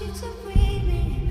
you to breathe me.